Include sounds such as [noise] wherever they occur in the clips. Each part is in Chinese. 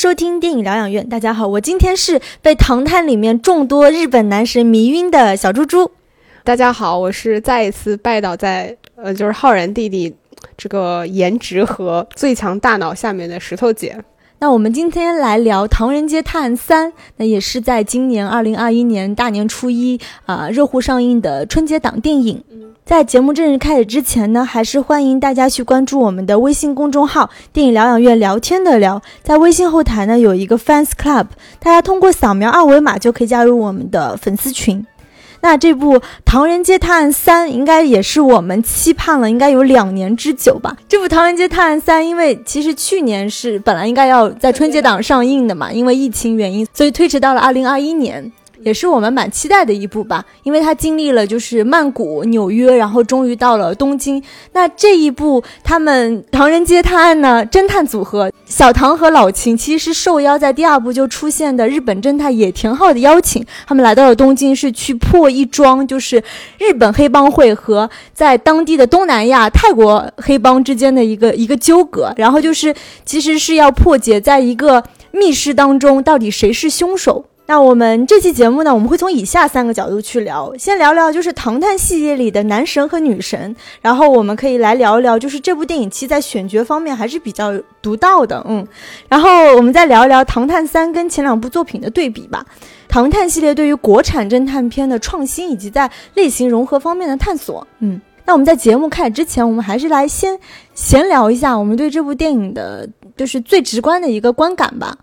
收听电影疗养院。大家好，我今天是被《唐探》里面众多日本男神迷晕的小猪猪。大家好，我是再一次拜倒在呃，就是浩然弟弟这个颜值和最强大脑下面的石头姐。那我们今天来聊《唐人街探案三》，那也是在今年二零二一年大年初一啊、热乎上映的春节档电影。在节目正式开始之前呢，还是欢迎大家去关注我们的微信公众号“电影疗养院聊天的聊”。在微信后台呢有一个 Fans Club，大家通过扫描二维码就可以加入我们的粉丝群。那这部《唐人街探案三》应该也是我们期盼了，应该有两年之久吧。这部《唐人街探案三》，因为其实去年是本来应该要在春节档上映的嘛，因为疫情原因，所以推迟到了二零二一年。也是我们蛮期待的一部吧，因为它经历了就是曼谷、纽约，然后终于到了东京。那这一部他们唐人街探案呢，侦探组合小唐和老秦其实是受邀在第二部就出现的日本侦探野田昊的邀请，他们来到了东京，是去破一桩就是日本黑帮会和在当地的东南亚泰国黑帮之间的一个一个纠葛，然后就是其实是要破解在一个密室当中到底谁是凶手。那我们这期节目呢，我们会从以下三个角度去聊。先聊聊就是《唐探》系列里的男神和女神，然后我们可以来聊一聊，就是这部电影其实在选角方面还是比较独到的，嗯。然后我们再聊一聊《唐探三》跟前两部作品的对比吧。《唐探》系列对于国产侦探片的创新以及在类型融合方面的探索，嗯。那我们在节目开始之前，我们还是来先闲聊一下我们对这部电影的，就是最直观的一个观感吧。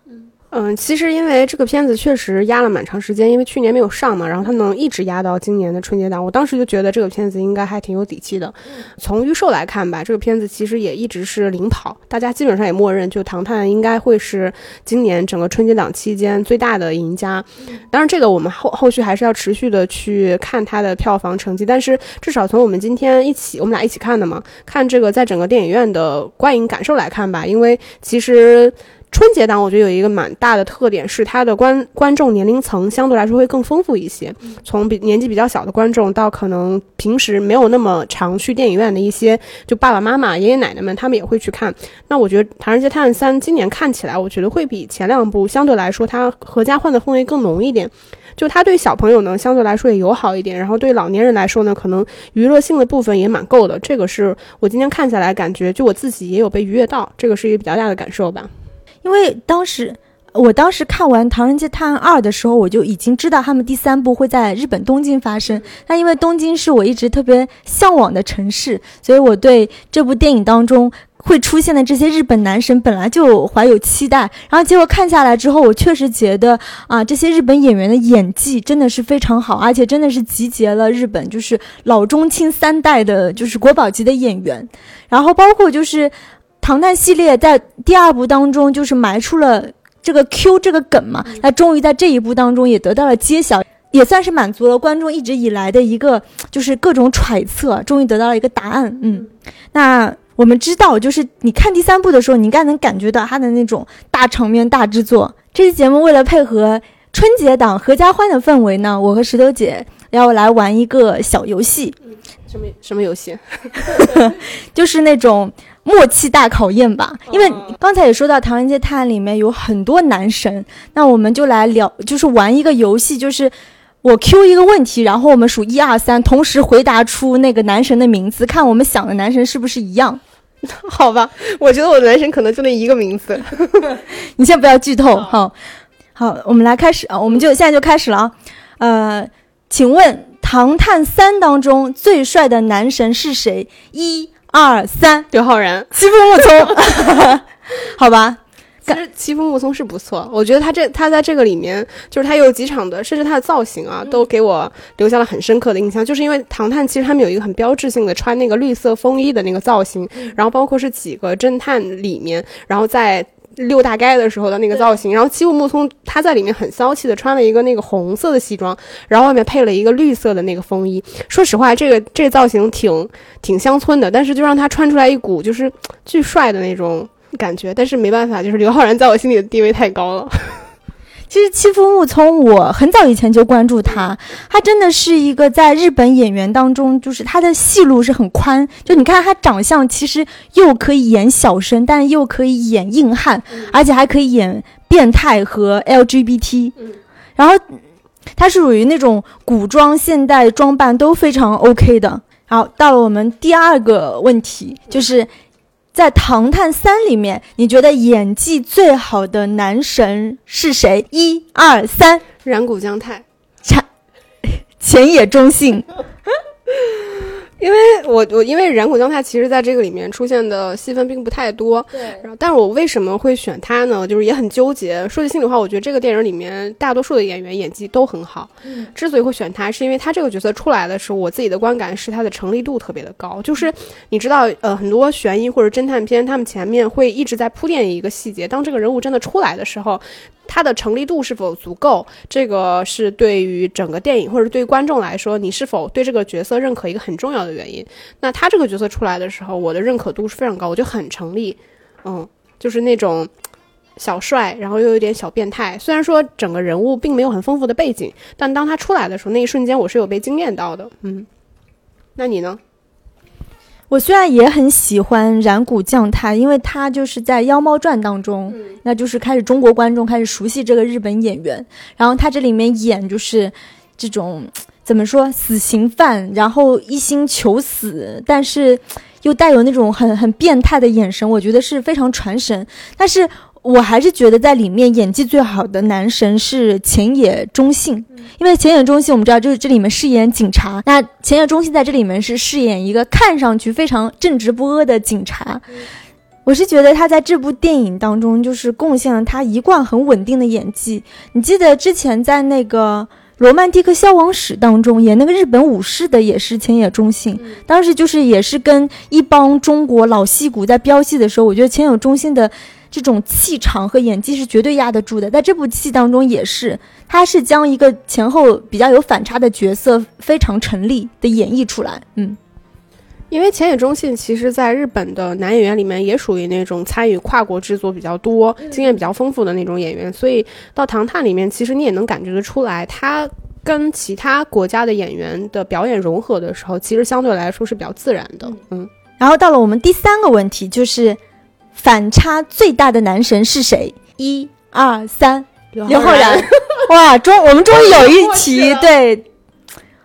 嗯，其实因为这个片子确实压了蛮长时间，因为去年没有上嘛，然后它能一直压到今年的春节档，我当时就觉得这个片子应该还挺有底气的。从预售来看吧，这个片子其实也一直是领跑，大家基本上也默认，就《唐探》应该会是今年整个春节档期间最大的赢家。当然，这个我们后后续还是要持续的去看它的票房成绩，但是至少从我们今天一起，我们俩一起看的嘛，看这个在整个电影院的观影感受来看吧，因为其实。春节档我觉得有一个蛮大的特点是它的观观众年龄层相对来说会更丰富一些，从比年纪比较小的观众到可能平时没有那么常去电影院的一些就爸爸妈妈、爷爷奶奶们，他们也会去看。那我觉得《唐人街探案三》今年看起来，我觉得会比前两部相对来说它合家欢的氛围更浓一点。就它对小朋友呢相对来说也友好一点，然后对老年人来说呢，可能娱乐性的部分也蛮够的。这个是我今天看下来感觉，就我自己也有被愉悦到，这个是一个比较大的感受吧。因为当时，我当时看完《唐人街探案二》的时候，我就已经知道他们第三部会在日本东京发生。那因为东京是我一直特别向往的城市，所以我对这部电影当中会出现的这些日本男神本来就怀有期待。然后结果看下来之后，我确实觉得啊，这些日本演员的演技真的是非常好，而且真的是集结了日本就是老中青三代的，就是国宝级的演员。然后包括就是。唐探系列在第二部当中就是埋出了这个 Q 这个梗嘛，那终于在这一部当中也得到了揭晓，也算是满足了观众一直以来的一个就是各种揣测，终于得到了一个答案。嗯，那我们知道，就是你看第三部的时候，你应该能感觉到它的那种大场面、大制作。这期节目为了配合春节档合家欢的氛围呢，我和石头姐要来玩一个小游戏。什么什么游戏？[laughs] 就是那种。默契大考验吧，因为刚才也说到《唐人街探案》里面有很多男神，那我们就来聊，就是玩一个游戏，就是我 Q 一个问题，然后我们数一二三，同时回答出那个男神的名字，看我们想的男神是不是一样。[laughs] 好吧，我觉得我的男神可能就那一个名字。[laughs] 你先不要剧透哈。好，我们来开始啊，我们就现在就开始了啊。呃，请问《唐探三》当中最帅的男神是谁？一。二三，刘昊然，欺负木聪，[laughs] 好吧，其实欺负木聪是不错，我觉得他这他在这个里面，就是他有几场的，甚至他的造型啊，都给我留下了很深刻的印象。就是因为唐探其实他们有一个很标志性的穿那个绿色风衣的那个造型，然后包括是几个侦探里面，然后在。溜大街的时候的那个造型，然后七木木聪他在里面很骚气的穿了一个那个红色的西装，然后外面配了一个绿色的那个风衣。说实话，这个这个造型挺挺乡村的，但是就让他穿出来一股就是 [tsk] 巨帅的那种感觉。但是没办法，就是刘昊然在我心里的地位太高了。其实欺负木聪，我很早以前就关注他，他真的是一个在日本演员当中，就是他的戏路是很宽。就你看他长相，其实又可以演小生，但又可以演硬汉，而且还可以演变态和 LGBT。然后他是属于那种古装、现代装扮都非常 OK 的。好，到了我们第二个问题，就是。在《唐探三》里面，你觉得演技最好的男神是谁？一、二、三，染谷将太，[laughs] 前前野忠信。[laughs] 因为我我因为染谷将太其实在这个里面出现的戏份并不太多，对。然后，但是我为什么会选他呢？就是也很纠结。说句心里话，我觉得这个电影里面大多数的演员演技都很好。嗯。之所以会选他，是因为他这个角色出来的时候，我自己的观感是他的成立度特别的高。就是你知道，呃，很多悬疑或者侦探片，他们前面会一直在铺垫一个细节，当这个人物真的出来的时候。它的成立度是否足够？这个是对于整个电影或者对于观众来说，你是否对这个角色认可一个很重要的原因。那他这个角色出来的时候，我的认可度是非常高，我就很成立。嗯，就是那种小帅，然后又有点小变态。虽然说整个人物并没有很丰富的背景，但当他出来的时候，那一瞬间我是有被惊艳到的。嗯，那你呢？我虽然也很喜欢染谷将太，因为他就是在《妖猫传》当中，那就是开始中国观众开始熟悉这个日本演员。然后他这里面演就是这种怎么说死刑犯，然后一心求死，但是又带有那种很很变态的眼神，我觉得是非常传神。但是。我还是觉得在里面演技最好的男神是前野忠信，因为前野忠信我们知道就是这里面饰演警察，那前野忠信在这里面是饰演一个看上去非常正直不阿的警察。我是觉得他在这部电影当中就是贡献了他一贯很稳定的演技。你记得之前在那个《罗曼蒂克消亡史》当中演那个日本武士的也是前野忠信，当时就是也是跟一帮中国老戏骨在飙戏的时候，我觉得前野忠信的。这种气场和演技是绝对压得住的，在这部戏当中也是，他是将一个前后比较有反差的角色非常成立的演绎出来。嗯，因为浅野忠信其实在日本的男演员里面也属于那种参与跨国制作比较多、经验比较丰富的那种演员，所以到《唐探》里面，其实你也能感觉得出来，他跟其他国家的演员的表演融合的时候，其实相对来说是比较自然的。嗯，然后到了我们第三个问题，就是。反差最大的男神是谁？一、二、三，刘昊然。[laughs] 哇，终我们终于有一题 [laughs] 对，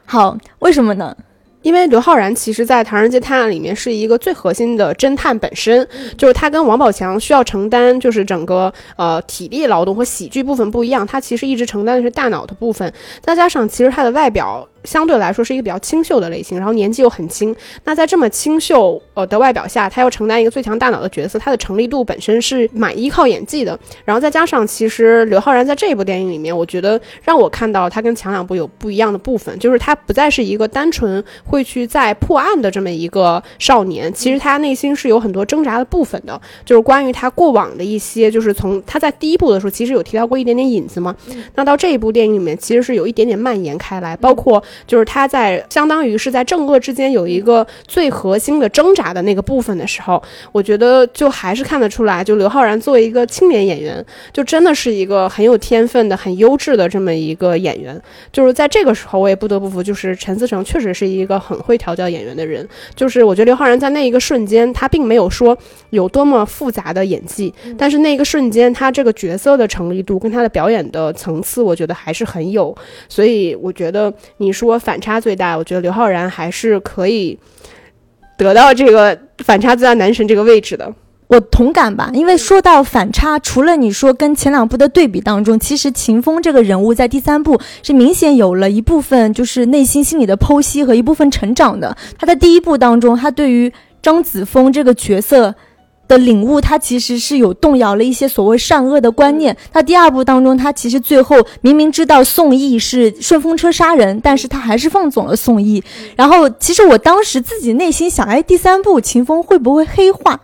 好，为什么呢？因为刘昊然其实，在《唐人街探案》里面是一个最核心的侦探本身，就是他跟王宝强需要承担就是整个呃体力劳动和喜剧部分不一样，他其实一直承担的是大脑的部分，再加上其实他的外表。相对来说是一个比较清秀的类型，然后年纪又很轻。那在这么清秀呃的外表下，他要承担一个最强大脑的角色，他的成立度本身是蛮依靠演技的。然后再加上，其实刘昊然在这一部电影里面，我觉得让我看到他跟前两部有不一样的部分，就是他不再是一个单纯会去在破案的这么一个少年，其实他内心是有很多挣扎的部分的。就是关于他过往的一些，就是从他在第一部的时候其实有提到过一点点影子嘛。那到这一部电影里面，其实是有一点点蔓延开来，包括。就是他在相当于是在正恶之间有一个最核心的挣扎的那个部分的时候，我觉得就还是看得出来，就刘昊然作为一个青年演员，就真的是一个很有天分的、很优质的这么一个演员。就是在这个时候，我也不得不服，就是陈思诚确实是一个很会调教演员的人。就是我觉得刘昊然在那一个瞬间，他并没有说有多么复杂的演技，但是那一个瞬间他这个角色的成立度跟他的表演的层次，我觉得还是很有。所以我觉得你说。反差最大，我觉得刘昊然还是可以得到这个反差最大男神这个位置的。我同感吧，因为说到反差，除了你说跟前两部的对比当中，其实秦风这个人物在第三部是明显有了一部分就是内心心理的剖析和一部分成长的。他在第一部当中，他对于张子枫这个角色。的领悟，他其实是有动摇了一些所谓善恶的观念。他第二部当中，他其实最后明明知道宋义是顺风车杀人，但是他还是放走了宋义。然后，其实我当时自己内心想，哎，第三部秦风会不会黑化？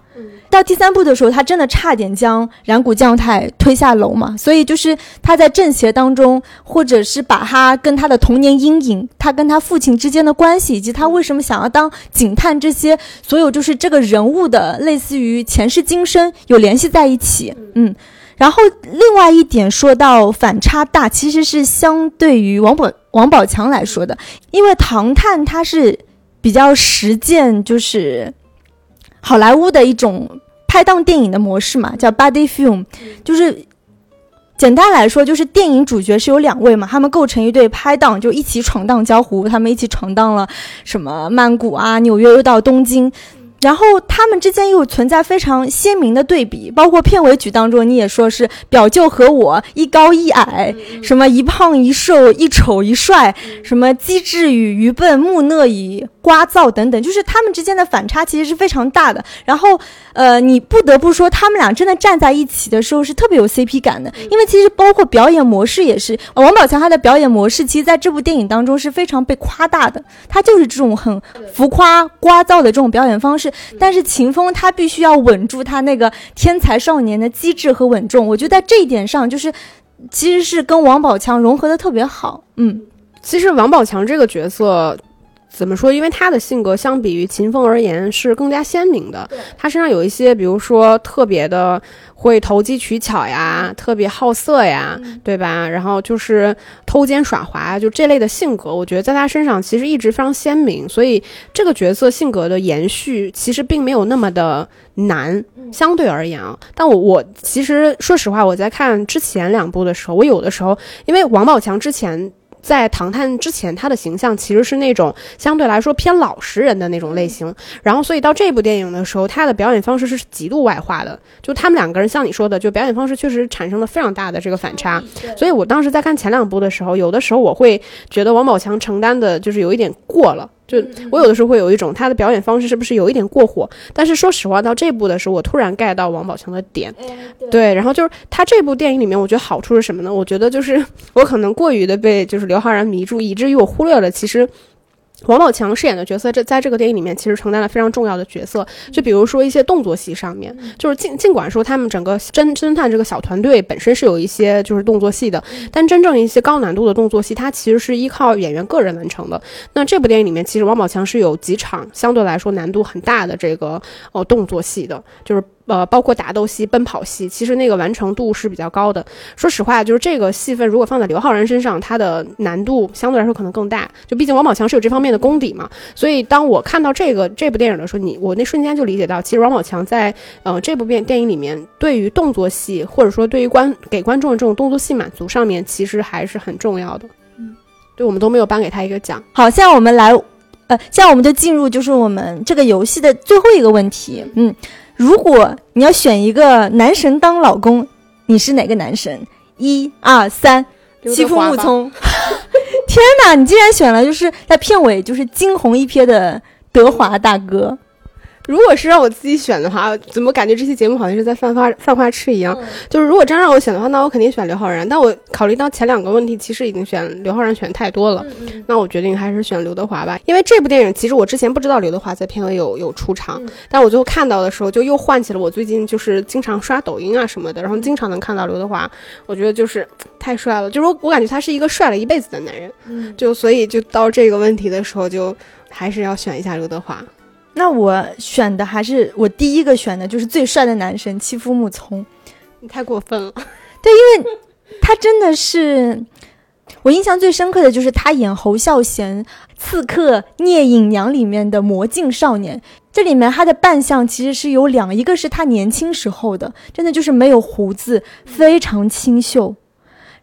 到第三部的时候，他真的差点将染谷将太推下楼嘛。所以就是他在正邪当中，或者是把他跟他的童年阴影，他跟他父亲之间的关系，以及他为什么想要当警探，这些所有就是这个人物的类似于前世今生有联系在一起。嗯，然后另外一点说到反差大，其实是相对于王宝王宝强来说的，因为唐探他是比较实践，就是。好莱坞的一种拍档电影的模式嘛，叫 buddy film，就是简单来说，就是电影主角是有两位嘛，他们构成一对拍档，就一起闯荡江湖，他们一起闯荡了什么曼谷啊、纽约，又到东京。然后他们之间又存在非常鲜明的对比，包括片尾曲当中，你也说是表舅和我一高一矮，什么一胖一瘦，一丑一帅，什么机智与愚笨，木讷与聒噪等等，就是他们之间的反差其实是非常大的。然后，呃，你不得不说，他们俩真的站在一起的时候是特别有 CP 感的，因为其实包括表演模式也是，王宝强他的表演模式，其实在这部电影当中是非常被夸大的，他就是这种很浮夸、聒噪的这种表演方式。但是秦风他必须要稳住他那个天才少年的机智和稳重，我觉得在这一点上，就是其实是跟王宝强融合的特别好。嗯，其实王宝强这个角色。怎么说？因为他的性格相比于秦风而言是更加鲜明的。他身上有一些，比如说特别的会投机取巧呀，特别好色呀，对吧？然后就是偷奸耍滑，就这类的性格，我觉得在他身上其实一直非常鲜明。所以这个角色性格的延续其实并没有那么的难，相对而言啊。但我我其实说实话，我在看之前两部的时候，我有的时候因为王宝强之前。在《唐探》之前，他的形象其实是那种相对来说偏老实人的那种类型，然后所以到这部电影的时候，他的表演方式是极度外化的。就他们两个人，像你说的，就表演方式确实产生了非常大的这个反差。所以我当时在看前两部的时候，有的时候我会觉得王宝强承担的就是有一点过了。就我有的时候会有一种他的表演方式是不是有一点过火？但是说实话，到这部的时候，我突然 get 到王宝强的点，对，然后就是他这部电影里面，我觉得好处是什么呢？我觉得就是 [laughs] 我可能过于的被就是刘昊然迷住，以至于我忽略了其实。王宝强饰演的角色，这在这个电影里面其实承担了非常重要的角色。就比如说一些动作戏上面，就是尽尽管说他们整个侦侦探这个小团队本身是有一些就是动作戏的，但真正一些高难度的动作戏，它其实是依靠演员个人完成的。那这部电影里面，其实王宝强是有几场相对来说难度很大的这个呃动作戏的，就是。呃，包括打斗戏、奔跑戏，其实那个完成度是比较高的。说实话，就是这个戏份如果放在刘昊然身上，他的难度相对来说可能更大。就毕竟王宝强是有这方面的功底嘛。所以当我看到这个这部电影的时候，你我那瞬间就理解到，其实王宝强在呃这部电电影里面，对于动作戏或者说对于观给观众的这种动作戏满足上面，其实还是很重要的。嗯，对我们都没有颁给他一个奖。好，现在我们来，呃，现在我们就进入就是我们这个游戏的最后一个问题。嗯。如果你要选一个男神当老公，你是哪个男神？一二三，欺负木聪。[laughs] 天哪，你竟然选了就是在片尾就是惊鸿一瞥的德华大哥。如果是让我自己选的话，怎么感觉这期节目好像是在犯花犯花痴一样？就是如果真让我选的话，那我肯定选刘昊然。但我考虑到前两个问题，其实已经选刘昊然选太多了，那我决定还是选刘德华吧。因为这部电影，其实我之前不知道刘德华在片尾有有出场，但我最后看到的时候，就又唤起了我最近就是经常刷抖音啊什么的，然后经常能看到刘德华，我觉得就是太帅了，就是我感觉他是一个帅了一辈子的男人，就所以就到这个问题的时候，就还是要选一下刘德华。那我选的还是我第一个选的，就是最帅的男神欺负木聪，你太过分了。对，因为他真的是我印象最深刻的就是他演侯孝贤《刺客聂隐娘》里面的魔镜少年。这里面他的扮相其实是有两，一个是他年轻时候的，真的就是没有胡子，非常清秀。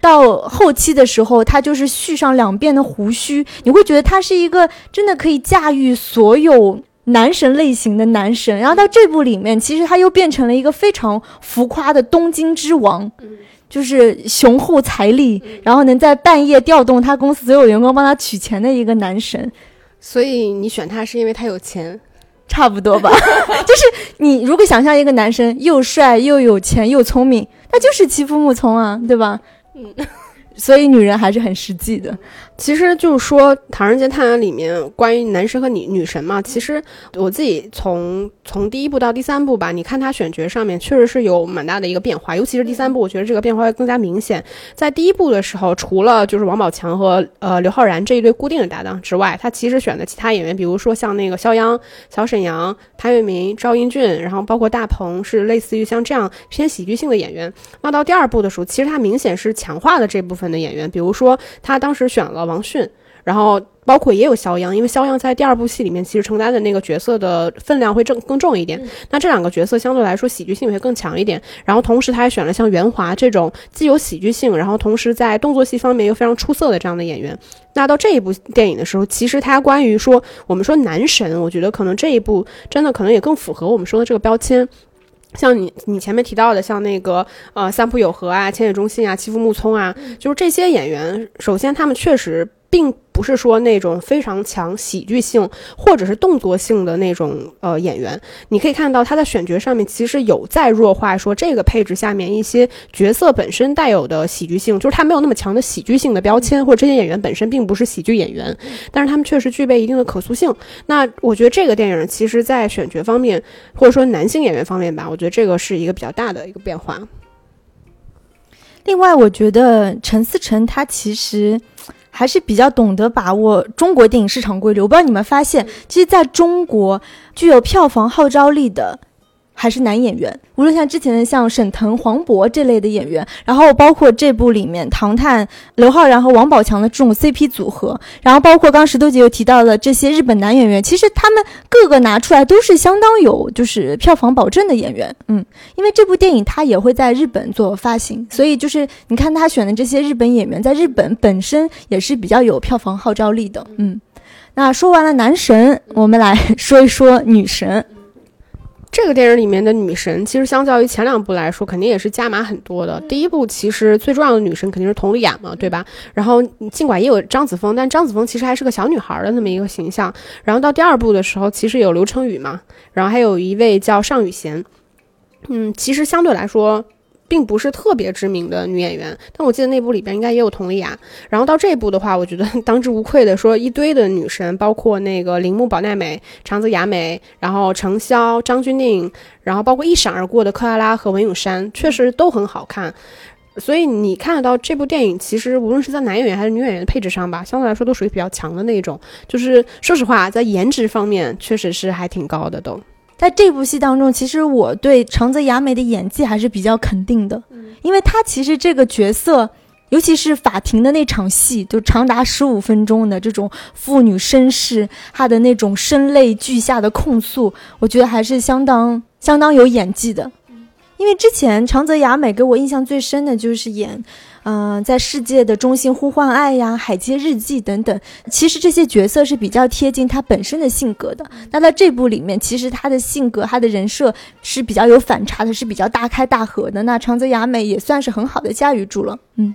到后期的时候，他就是蓄上两遍的胡须，你会觉得他是一个真的可以驾驭所有。男神类型的男神，然后到这部里面，其实他又变成了一个非常浮夸的东京之王，就是雄厚财力，然后能在半夜调动他公司所有员工帮他取钱的一个男神。所以你选他是因为他有钱？差不多吧。[laughs] 就是你如果想象一个男生又帅又有钱又聪明，那就是欺负木聪啊，对吧？嗯，所以女人还是很实际的。其实就是说，《唐人街探案》里面关于男神和女女神嘛，其实我自己从从第一部到第三部吧，你看他选角上面确实是有蛮大的一个变化，尤其是第三部，我觉得这个变化会更加明显。在第一部的时候，除了就是王宝强和呃刘昊然这一对固定的搭档之外，他其实选的其他演员，比如说像那个肖央、小沈阳、潘粤明、赵英俊，然后包括大鹏，是类似于像这样偏喜剧性的演员。那到第二部的时候，其实他明显是强化了这部分的演员，比如说他当时选了。王迅，然后包括也有肖央，因为肖央在第二部戏里面其实承担的那个角色的分量会更更重一点。那这两个角色相对来说喜剧性会更强一点。然后同时他还选了像袁华这种既有喜剧性，然后同时在动作戏方面又非常出色的这样的演员。那到这一部电影的时候，其实他关于说我们说男神，我觉得可能这一部真的可能也更符合我们说的这个标签。像你你前面提到的，像那个呃三浦友和啊、千叶忠信啊、欺负木聪啊，就是这些演员，首先他们确实。并不是说那种非常强喜剧性或者是动作性的那种呃演员，你可以看到他在选角上面其实有在弱化说这个配置下面一些角色本身带有的喜剧性，就是他没有那么强的喜剧性的标签，或者这些演员本身并不是喜剧演员，但是他们确实具备一定的可塑性。那我觉得这个电影其实在选角方面，或者说男性演员方面吧，我觉得这个是一个比较大的一个变化。另外，我觉得陈思诚他其实。还是比较懂得把握中国电影市场规律。我不知道你们发现，其实在中国具有票房号召力的。还是男演员，无论像之前的像沈腾、黄渤这类的演员，然后包括这部里面唐探刘昊然和王宝强的这种 CP 组合，然后包括刚石头姐又提到的这些日本男演员，其实他们各个拿出来都是相当有就是票房保证的演员。嗯，因为这部电影它也会在日本做发行，所以就是你看他选的这些日本演员，在日本本身也是比较有票房号召力的。嗯，那说完了男神，我们来说一说女神。这个电影里面的女神，其实相较于前两部来说，肯定也是加码很多的。第一部其实最重要的女神肯定是佟丽娅嘛，对吧？然后尽管也有张子枫，但张子枫其实还是个小女孩的那么一个形象。然后到第二部的时候，其实有刘承宇嘛，然后还有一位叫尚雨贤，嗯，其实相对来说。并不是特别知名的女演员，但我记得那部里边应该也有佟丽娅。然后到这部的话，我觉得当之无愧的说一堆的女神，包括那个铃木保奈美、长泽雅美，然后程潇、张钧甯，然后包括一闪而过的克拉拉和文咏珊，确实都很好看。所以你看得到这部电影，其实无论是在男演员还是女演员的配置上吧，相对来说都属于比较强的那种。就是说实话，在颜值方面确实是还挺高的都。在这部戏当中，其实我对长泽雅美的演技还是比较肯定的，因为她其实这个角色，尤其是法庭的那场戏，就长达十五分钟的这种妇女身世，她的那种声泪俱下的控诉，我觉得还是相当相当有演技的。因为之前长泽雅美给我印象最深的就是演。嗯，在世界的中心呼唤爱呀，海街日记等等，其实这些角色是比较贴近他本身的性格的。那在这部里面，其实他的性格、他的人设是比较有反差的，是比较大开大合的。那长泽雅美也算是很好的驾驭住了。嗯，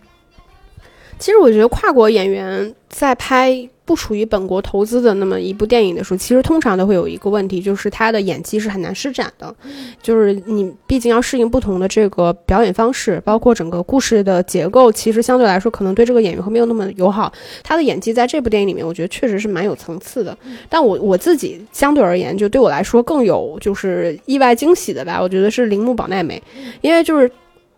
其实我觉得跨国演员在拍。不属于本国投资的那么一部电影的时候，其实通常都会有一个问题，就是他的演技是很难施展的。就是你毕竟要适应不同的这个表演方式，包括整个故事的结构，其实相对来说可能对这个演员会没有那么友好。他的演技在这部电影里面，我觉得确实是蛮有层次的。但我我自己相对而言，就对我来说更有就是意外惊喜的吧，我觉得是铃木保奈美，因为就是。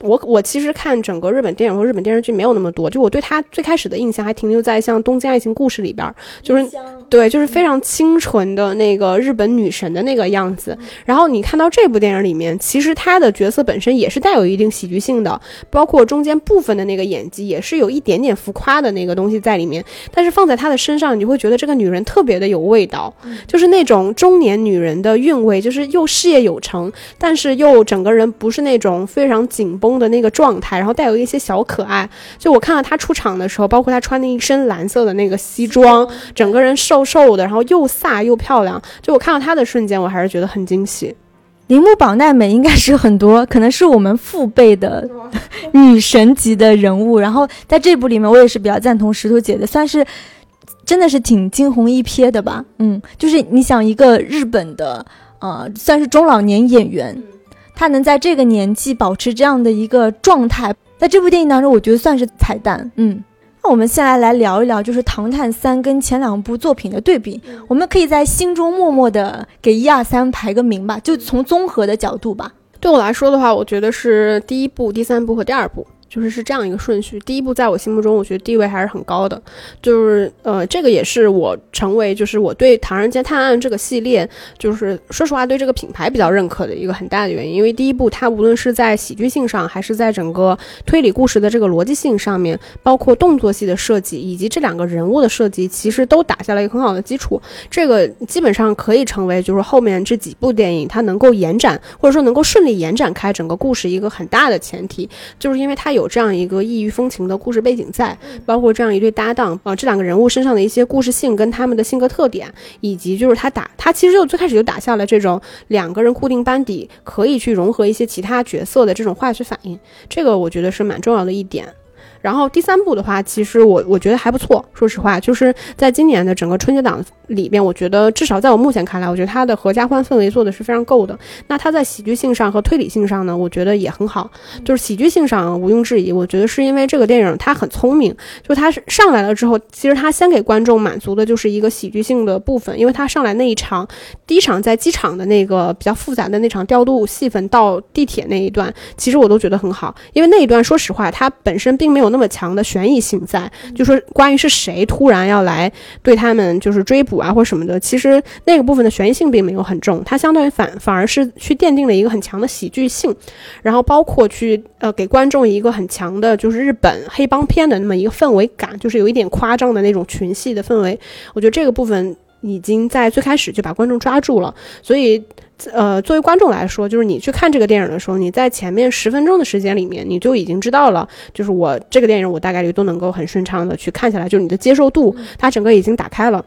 我我其实看整个日本电影和日本电视剧没有那么多，就我对他最开始的印象还停留在像《东京爱情故事》里边，就是对，就是非常清纯的那个日本女神的那个样子。然后你看到这部电影里面，其实她的角色本身也是带有一定喜剧性的，包括中间部分的那个演技也是有一点点浮夸的那个东西在里面。但是放在她的身上，你就会觉得这个女人特别的有味道，就是那种中年女人的韵味，就是又事业有成，但是又整个人不是那种非常紧绷。的那个状态，然后带有一些小可爱。就我看到她出场的时候，包括她穿的一身蓝色的那个西装，整个人瘦瘦的，然后又飒又漂亮。就我看到她的瞬间，我还是觉得很惊喜。铃木保奈美应该是很多，可能是我们父辈的 [laughs] 女神级的人物。然后在这部里面，我也是比较赞同石头姐的，算是。真的是挺惊鸿一瞥的吧？嗯，就是你想一个日本的呃，算是中老年演员，他能在这个年纪保持这样的一个状态，在这部电影当中，我觉得算是彩蛋。嗯，那我们先来来聊一聊，就是《唐探三》跟前两部作品的对比，我们可以在心中默默的给一二三排个名吧，就从综合的角度吧。对我来说的话，我觉得是第一部、第三部和第二部。就是是这样一个顺序，第一部在我心目中，我觉得地位还是很高的。就是呃，这个也是我成为就是我对《唐人街探案》这个系列，就是说实话对这个品牌比较认可的一个很大的原因。因为第一部它无论是在喜剧性上，还是在整个推理故事的这个逻辑性上面，包括动作戏的设计，以及这两个人物的设计，其实都打下了一个很好的基础。这个基本上可以成为就是后面这几部电影它能够延展，或者说能够顺利延展开整个故事一个很大的前提，就是因为它有。有这样一个异域风情的故事背景在，包括这样一对搭档啊，这两个人物身上的一些故事性跟他们的性格特点，以及就是他打他其实就最开始就打下了这种两个人固定班底可以去融合一些其他角色的这种化学反应，这个我觉得是蛮重要的一点。然后第三部的话，其实我我觉得还不错。说实话，就是在今年的整个春节档里边，我觉得至少在我目前看来，我觉得它的合家欢氛围做的是非常够的。那它在喜剧性上和推理性上呢，我觉得也很好。就是喜剧性上毋庸置疑，我觉得是因为这个电影它很聪明，就它是上来了之后，其实它先给观众满足的就是一个喜剧性的部分，因为它上来那一场第一场在机场的那个比较复杂的那场调度戏份到地铁那一段，其实我都觉得很好，因为那一段说实话，它本身并没有。那么强的悬疑性在，就说关于是谁突然要来对他们就是追捕啊或什么的，其实那个部分的悬疑性并没有很重，它相当于反反而是去奠定了一个很强的喜剧性，然后包括去呃给观众一个很强的就是日本黑帮片的那么一个氛围感，就是有一点夸张的那种群戏的氛围，我觉得这个部分已经在最开始就把观众抓住了，所以。呃，作为观众来说，就是你去看这个电影的时候，你在前面十分钟的时间里面，你就已经知道了，就是我这个电影我大概率都能够很顺畅的去看下来，就是你的接受度，它整个已经打开了。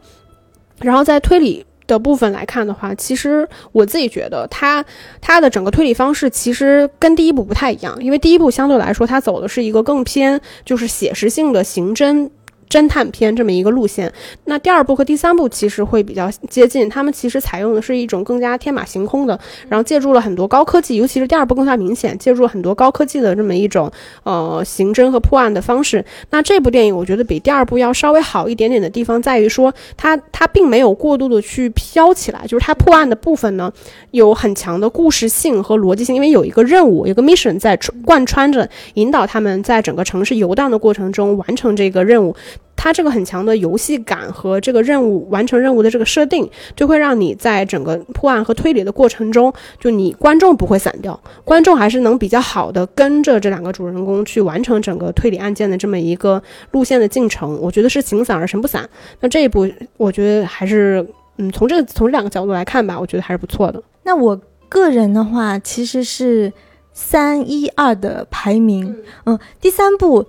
然后在推理的部分来看的话，其实我自己觉得它它的整个推理方式其实跟第一部不太一样，因为第一部相对来说它走的是一个更偏就是写实性的刑侦。侦探片这么一个路线，那第二部和第三部其实会比较接近，他们其实采用的是一种更加天马行空的，然后借助了很多高科技，尤其是第二部更加明显，借助了很多高科技的这么一种呃刑侦和破案的方式。那这部电影我觉得比第二部要稍微好一点点的地方在于说，它它并没有过度的去飘起来，就是它破案的部分呢有很强的故事性和逻辑性，因为有一个任务，有个 mission 在贯穿着引导他们在整个城市游荡的过程中完成这个任务。它这个很强的游戏感和这个任务完成任务的这个设定，就会让你在整个破案和推理的过程中，就你观众不会散掉，观众还是能比较好的跟着这两个主人公去完成整个推理案件的这么一个路线的进程。我觉得是形散而神不散。那这一部，我觉得还是，嗯，从这个从这两个角度来看吧，我觉得还是不错的。那我个人的话，其实是三一二的排名，嗯，第三部。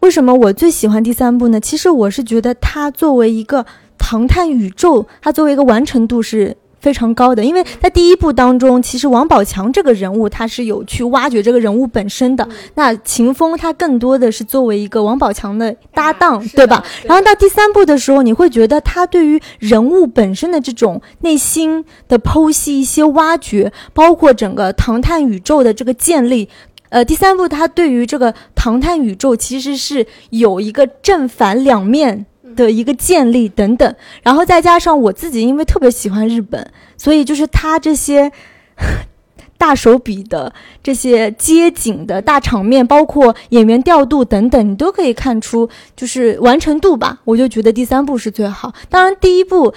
为什么我最喜欢第三部呢？其实我是觉得它作为一个唐探宇宙，它作为一个完成度是非常高的。因为在第一部当中，其实王宝强这个人物他是有去挖掘这个人物本身的。那秦风他更多的是作为一个王宝强的搭档，对吧？然后到第三部的时候，你会觉得他对于人物本身的这种内心的剖析、一些挖掘，包括整个唐探宇宙的这个建立。呃，第三部它对于这个唐探宇宙其实是有一个正反两面的一个建立等等，然后再加上我自己因为特别喜欢日本，所以就是它这些 [laughs] 大手笔的这些街景的大场面，包括演员调度等等，你都可以看出就是完成度吧。我就觉得第三部是最好，当然第一部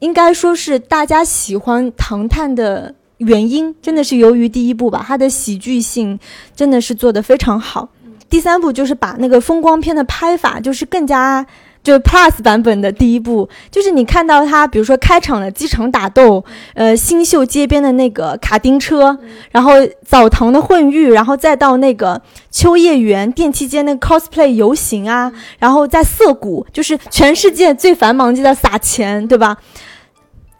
应该说是大家喜欢唐探的。原因真的是由于第一部吧，它的喜剧性真的是做得非常好。第三部就是把那个风光片的拍法，就是更加就 Plus 版本的第一部，就是你看到它，比如说开场的机场打斗，呃，新秀街边的那个卡丁车，然后澡堂的混浴，然后再到那个秋叶原电器街那个 cosplay 游行啊，然后在涩谷，就是全世界最繁忙就在撒钱，对吧？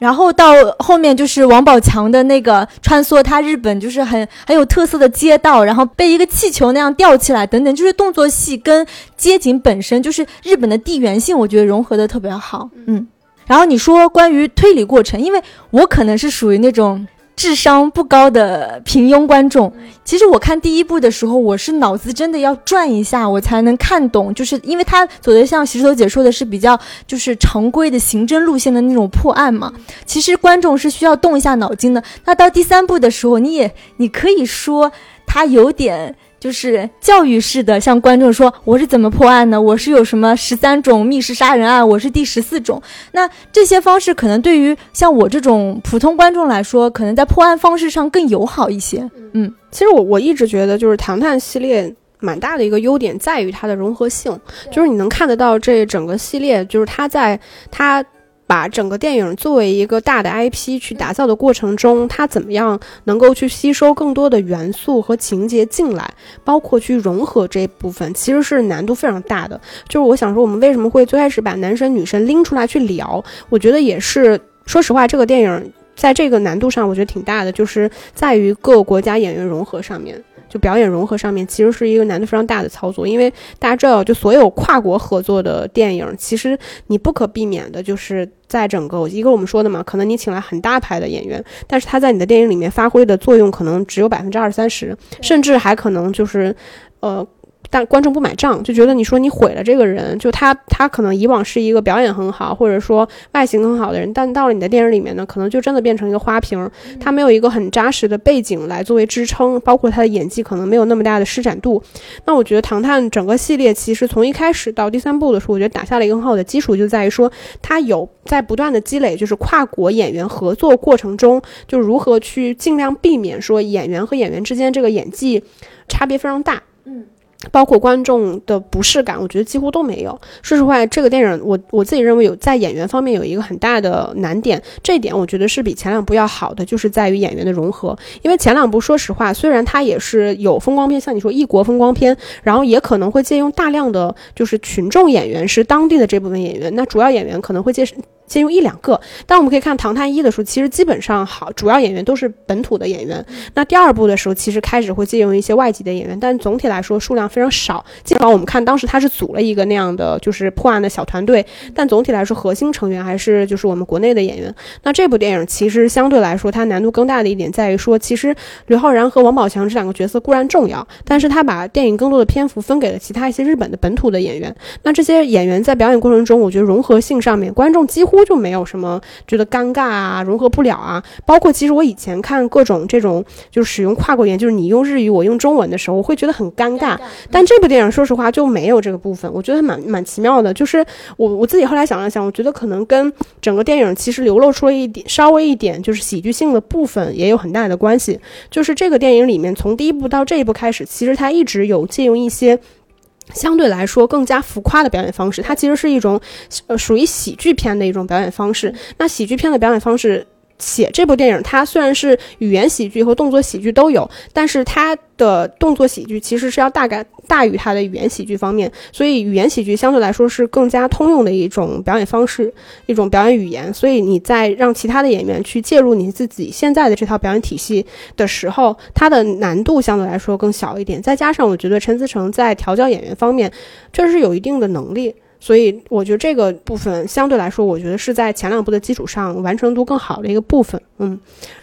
然后到后面就是王宝强的那个穿梭他日本就是很很有特色的街道，然后被一个气球那样吊起来等等，就是动作戏跟街景本身就是日本的地缘性，我觉得融合的特别好。嗯，然后你说关于推理过程，因为我可能是属于那种。智商不高的平庸观众，其实我看第一部的时候，我是脑子真的要转一下，我才能看懂，就是因为他走的像石头姐说的是比较就是常规的刑侦路线的那种破案嘛，其实观众是需要动一下脑筋的。那到第三部的时候，你也你可以说他有点。就是教育式的，向观众说我是怎么破案的，我是有什么十三种密室杀人案，我是第十四种。那这些方式可能对于像我这种普通观众来说，可能在破案方式上更友好一些。嗯，其实我我一直觉得，就是《唐探》系列蛮大的一个优点在于它的融合性，就是你能看得到这整个系列，就是它在它。把整个电影作为一个大的 IP 去打造的过程中，它怎么样能够去吸收更多的元素和情节进来，包括去融合这一部分，其实是难度非常大的。就是我想说，我们为什么会最开始把男神女神拎出来去聊？我觉得也是，说实话，这个电影在这个难度上，我觉得挺大的，就是在于各国家演员融合上面。就表演融合上面，其实是一个难度非常大的操作，因为大家知道，就所有跨国合作的电影，其实你不可避免的就是在整个一个我们说的嘛，可能你请来很大牌的演员，但是他在你的电影里面发挥的作用可能只有百分之二三十，甚至还可能就是，呃。但观众不买账，就觉得你说你毁了这个人，就他他可能以往是一个表演很好，或者说外形很好的人，但到了你的电影里面呢，可能就真的变成一个花瓶，他没有一个很扎实的背景来作为支撑，包括他的演技可能没有那么大的施展度。那我觉得《唐探》整个系列其实从一开始到第三部的时候，我觉得打下了一个很好的基础，就在于说他有在不断的积累，就是跨国演员合作过程中，就如何去尽量避免说演员和演员之间这个演技差别非常大。包括观众的不适感，我觉得几乎都没有。说实话，这个电影我我自己认为有在演员方面有一个很大的难点，这一点我觉得是比前两部要好的，就是在于演员的融合。因为前两部说实话，虽然它也是有风光片，像你说异国风光片，然后也可能会借用大量的就是群众演员，是当地的这部分演员，那主要演员可能会借借用一两个，但我们可以看《唐探一》的时候，其实基本上好，主要演员都是本土的演员。那第二部的时候，其实开始会借用一些外籍的演员，但总体来说数量非常少。基本上我们看当时他是组了一个那样的就是破案的小团队，但总体来说核心成员还是就是我们国内的演员。那这部电影其实相对来说它难度更大的一点在于说，其实刘昊然和王宝强这两个角色固然重要，但是他把电影更多的篇幅分给了其他一些日本的本土的演员。那这些演员在表演过程中，我觉得融合性上面，观众几乎。就没有什么觉得尴尬啊，融合不了啊。包括其实我以前看各种这种就是使用跨国语言，就是你用日语，我用中文的时候，我会觉得很尴尬。但这部电影说实话就没有这个部分，我觉得蛮蛮奇妙的。就是我我自己后来想了想，我觉得可能跟整个电影其实流露出了一点稍微一点就是喜剧性的部分也有很大的关系。就是这个电影里面从第一部到这一部开始，其实它一直有借用一些。相对来说更加浮夸的表演方式，它其实是一种，呃，属于喜剧片的一种表演方式。那喜剧片的表演方式。且这部电影它虽然是语言喜剧和动作喜剧都有，但是它的动作喜剧其实是要大概大于它的语言喜剧方面，所以语言喜剧相对来说是更加通用的一种表演方式，一种表演语言。所以你在让其他的演员去介入你自己现在的这套表演体系的时候，它的难度相对来说更小一点。再加上我觉得陈思诚在调教演员方面确实是有一定的能力。所以我觉得这个部分相对来说，我觉得是在前两部的基础上完成度更好的一个部分，嗯。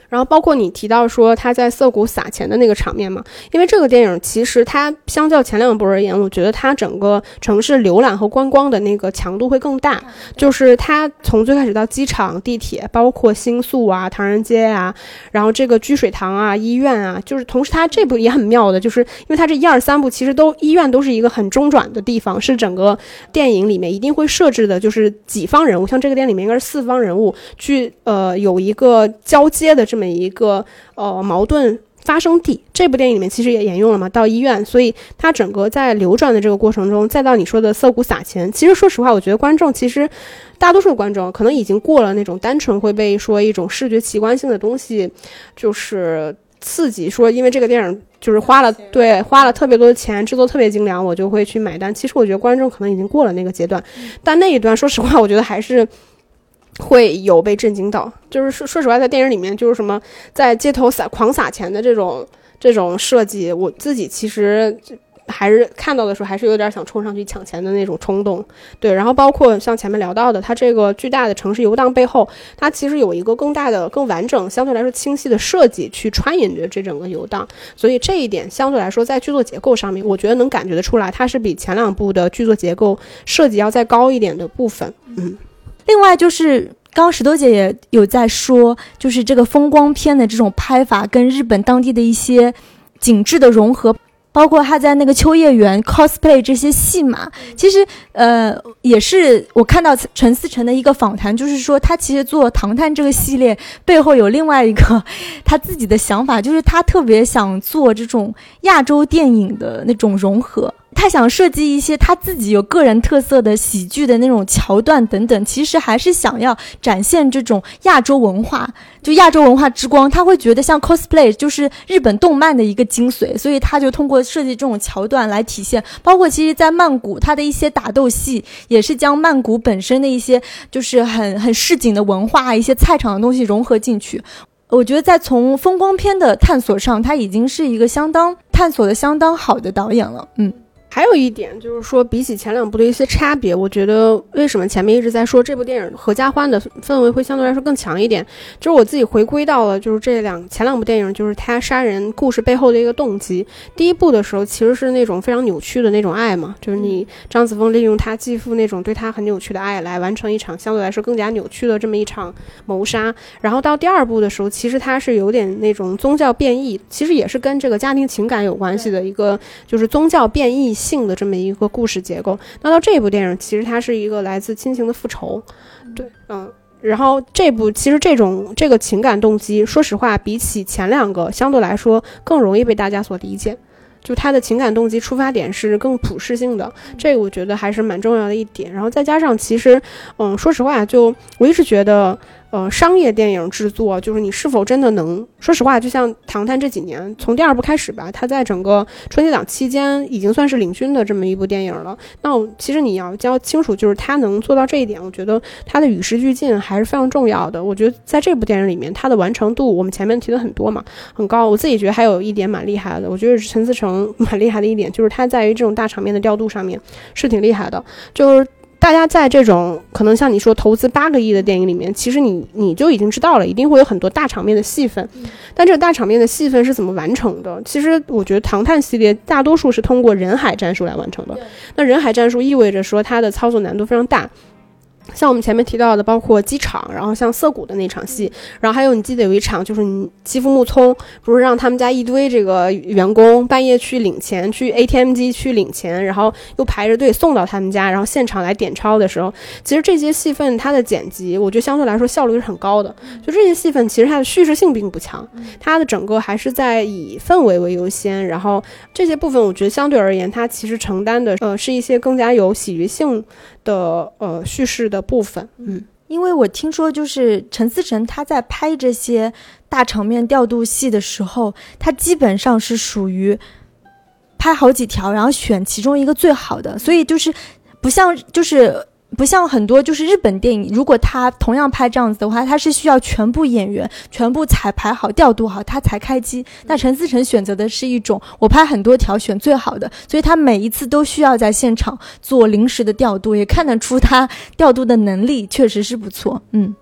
然后包括你提到说他在涩谷撒钱的那个场面嘛，因为这个电影其实它相较前两部而言，我觉得它整个城市浏览和观光的那个强度会更大。就是它从最开始到机场、地铁，包括新宿啊、唐人街啊，然后这个居水塘啊、医院啊，就是同时它这部也很妙的，就是因为它这一二三部其实都医院都是一个很中转的地方，是整个电影里面一定会设置的，就是几方人物，像这个电影里面应该是四方人物去呃有一个交接的这。这么一个呃矛盾发生地，这部电影里面其实也沿用了嘛，到医院，所以它整个在流转的这个过程中，再到你说的涩谷撒钱，其实说实话，我觉得观众其实大多数观众可能已经过了那种单纯会被说一种视觉奇观性的东西就是刺激，说因为这个电影就是花了对花了特别多的钱，制作特别精良，我就会去买单。其实我觉得观众可能已经过了那个阶段，但那一段说实话，我觉得还是。会有被震惊到。就是说说实话，在电影里面，就是什么在街头撒狂撒钱的这种这种设计，我自己其实。还是看到的时候，还是有点想冲上去抢钱的那种冲动。对，然后包括像前面聊到的，它这个巨大的城市游荡背后，它其实有一个更大的、更完整、相对来说清晰的设计去穿引着这整个游荡。所以这一点相对来说，在剧作结构上面，我觉得能感觉得出来，它是比前两部的剧作结构设计要再高一点的部分。嗯，另外就是刚石头姐也有在说，就是这个风光片的这种拍法跟日本当地的一些景致的融合。包括他在那个秋叶原 cosplay 这些戏码，其实呃也是我看到陈思诚的一个访谈，就是说他其实做《唐探》这个系列背后有另外一个他自己的想法，就是他特别想做这种亚洲电影的那种融合。他想设计一些他自己有个人特色的喜剧的那种桥段等等，其实还是想要展现这种亚洲文化，就亚洲文化之光。他会觉得像 cosplay 就是日本动漫的一个精髓，所以他就通过设计这种桥段来体现。包括其实，在曼谷，他的一些打斗戏也是将曼谷本身的一些就是很很市井的文化、一些菜场的东西融合进去。我觉得在从风光片的探索上，他已经是一个相当探索的相当好的导演了。嗯。还有一点就是说，比起前两部的一些差别，我觉得为什么前面一直在说这部电影合家欢的氛围会相对来说更强一点，就是我自己回归到了就是这两前两部电影，就是他杀人故事背后的一个动机。第一部的时候其实是那种非常扭曲的那种爱嘛，就是你张子枫利用他继父那种对他很扭曲的爱来完成一场相对来说更加扭曲的这么一场谋杀。然后到第二部的时候，其实他是有点那种宗教变异，其实也是跟这个家庭情感有关系的一个，就是宗教变异。性的这么一个故事结构，那到这部电影，其实它是一个来自亲情的复仇，对，嗯，然后这部其实这种这个情感动机，说实话，比起前两个相对来说更容易被大家所理解，就他的情感动机出发点是更普适性的，这个我觉得还是蛮重要的一点。然后再加上，其实，嗯，说实话，就我一直觉得。呃，商业电影制作就是你是否真的能？说实话，就像《唐探》这几年，从第二部开始吧，它在整个春节档期间已经算是领军的这么一部电影了。那其实你要交清楚，就是它能做到这一点，我觉得它的与时俱进还是非常重要的。我觉得在这部电影里面，它的完成度我们前面提的很多嘛，很高。我自己觉得还有一点蛮厉害的，我觉得陈思诚 [laughs] 蛮厉害的一点，就是他在于这种大场面的调度上面是挺厉害的，就是。大家在这种可能像你说投资八个亿的电影里面，其实你你就已经知道了，一定会有很多大场面的戏份。但这个大场面的戏份是怎么完成的？其实我觉得《唐探》系列大多数是通过人海战术来完成的。那人海战术意味着说它的操作难度非常大。像我们前面提到的，包括机场，然后像涩谷的那场戏，然后还有你记得有一场，就是你欺负木聪，不是让他们家一堆这个员工半夜去领钱，去 ATM 机去领钱，然后又排着队送到他们家，然后现场来点钞的时候，其实这些戏份它的剪辑，我觉得相对来说效率是很高的。就这些戏份，其实它的叙事性并不强，它的整个还是在以氛围为优先，然后这些部分我觉得相对而言，它其实承担的呃是一些更加有喜剧性。的呃叙事的部分，嗯，因为我听说就是陈思诚他在拍这些大场面调度戏的时候，他基本上是属于拍好几条，然后选其中一个最好的，所以就是不像就是。不像很多就是日本电影，如果他同样拍这样子的话，他是需要全部演员全部彩排好、调度好，他才开机。那陈思诚选择的是一种，我拍很多条选最好的，所以他每一次都需要在现场做临时的调度，也看得出他调度的能力确实是不错。嗯。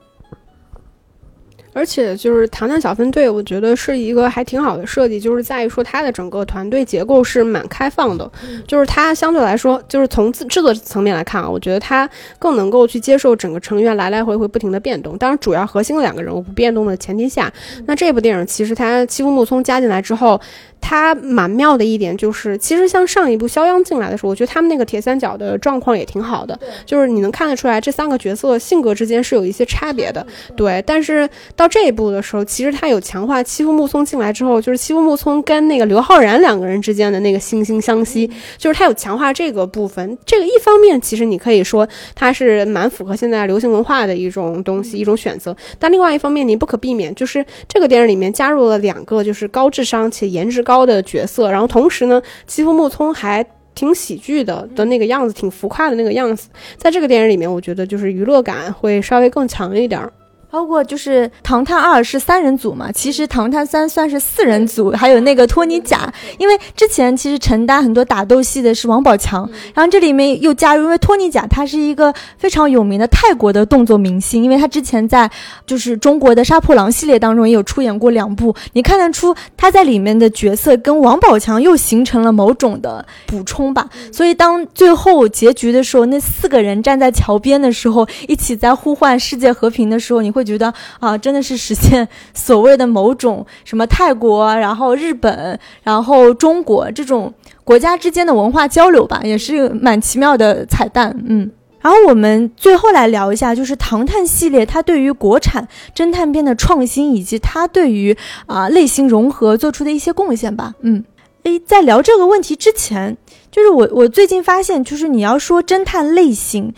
而且就是《唐探小分队》，我觉得是一个还挺好的设计，就是在于说它的整个团队结构是蛮开放的，就是它相对来说，就是从制制作层面来看啊，我觉得它更能够去接受整个成员来来回回不停的变动。当然，主要核心的两个人物不变动的前提下，那这部电影其实它欺负木聪加进来之后。它蛮妙的一点就是，其实像上一部肖央进来的时候，我觉得他们那个铁三角的状况也挺好的，就是你能看得出来这三个角色性格之间是有一些差别的，对。但是到这一步的时候，其实他有强化欺负木聪进来之后，就是欺负木聪跟那个刘昊然两个人之间的那个惺惺相惜，就是他有强化这个部分。这个一方面，其实你可以说它是蛮符合现在流行文化的一种东西，一种选择。但另外一方面，你不可避免就是这个电影里面加入了两个就是高智商且颜值高。高的角色，然后同时呢，欺负木聪还挺喜剧的的那个样子，挺浮夸的那个样子。在这个电影里面，我觉得就是娱乐感会稍微更强一点儿。包括就是《唐探二》是三人组嘛，其实《唐探三》算是四人组，还有那个托尼贾，因为之前其实承担很多打斗戏的是王宝强，然后这里面又加入，因为托尼贾他是一个非常有名的泰国的动作明星，因为他之前在就是中国的杀破狼系列当中也有出演过两部，你看得出他在里面的角色跟王宝强又形成了某种的补充吧，所以当最后结局的时候，那四个人站在桥边的时候，一起在呼唤世界和平的时候，你会觉得啊，真的是实现所谓的某种什么泰国，然后日本，然后中国这种国家之间的文化交流吧，也是蛮奇妙的彩蛋。嗯，然后我们最后来聊一下，就是《唐探》系列它对于国产侦探片的创新，以及它对于啊类型融合做出的一些贡献吧。嗯，诶，在聊这个问题之前，就是我我最近发现，就是你要说侦探类型。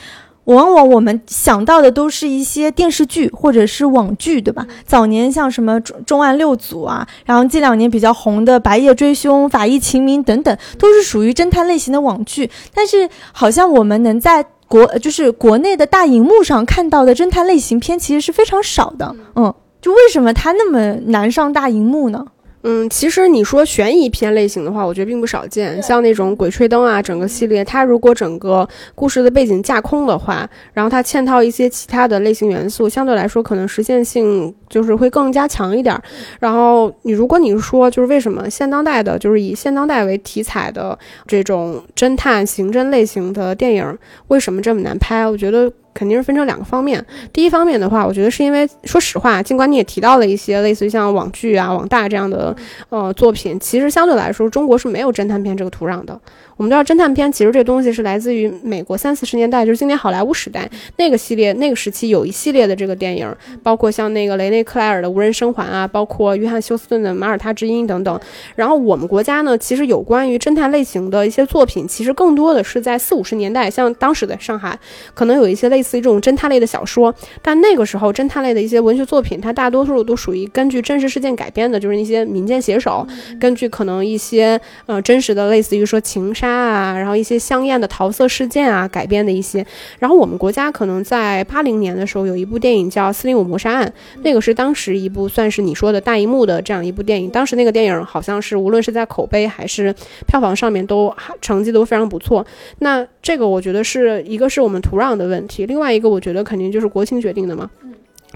往往我们想到的都是一些电视剧或者是网剧，对吧？早年像什么重重案六组啊，然后近两年比较红的《白夜追凶》《法医秦明》等等，都是属于侦探类型的网剧。但是好像我们能在国就是国内的大荧幕上看到的侦探类型片，其实是非常少的。嗯，就为什么它那么难上大荧幕呢？嗯，其实你说悬疑片类型的话，我觉得并不少见。像那种《鬼吹灯》啊，整个系列，它如果整个故事的背景架空的话，然后它嵌套一些其他的类型元素，相对来说可能实现性就是会更加强一点。然后你如果你说，就是为什么现当代的，就是以现当代为题材的这种侦探刑侦类型的电影，为什么这么难拍？我觉得。肯定是分成两个方面。第一方面的话，我觉得是因为，说实话，尽管你也提到了一些类似于像网剧啊、网大这样的呃作品，其实相对来说，中国是没有侦探片这个土壤的。我们知道，侦探片其实这东西是来自于美国三四十年代，就是经典好莱坞时代那个系列、那个时期有一系列的这个电影，包括像那个雷内克莱尔的《无人生还》啊，包括约翰休斯顿的《马耳他之音》等等。然后我们国家呢，其实有关于侦探类型的一些作品，其实更多的是在四五十年代，像当时的上海，可能有一些类似于这种侦探类的小说。但那个时候，侦探类的一些文学作品，它大多数都属于根据真实事件改编的，就是那些民间写手，根据可能一些呃真实的，类似于说情杀。啊，然后一些香艳的桃色事件啊，改编的一些。然后我们国家可能在八零年的时候有一部电影叫《四零五谋杀案》，那个是当时一部算是你说的大荧幕的这样一部电影。当时那个电影好像是无论是在口碑还是票房上面都成绩都非常不错。那这个我觉得是一个是我们土壤的问题，另外一个我觉得肯定就是国情决定的嘛。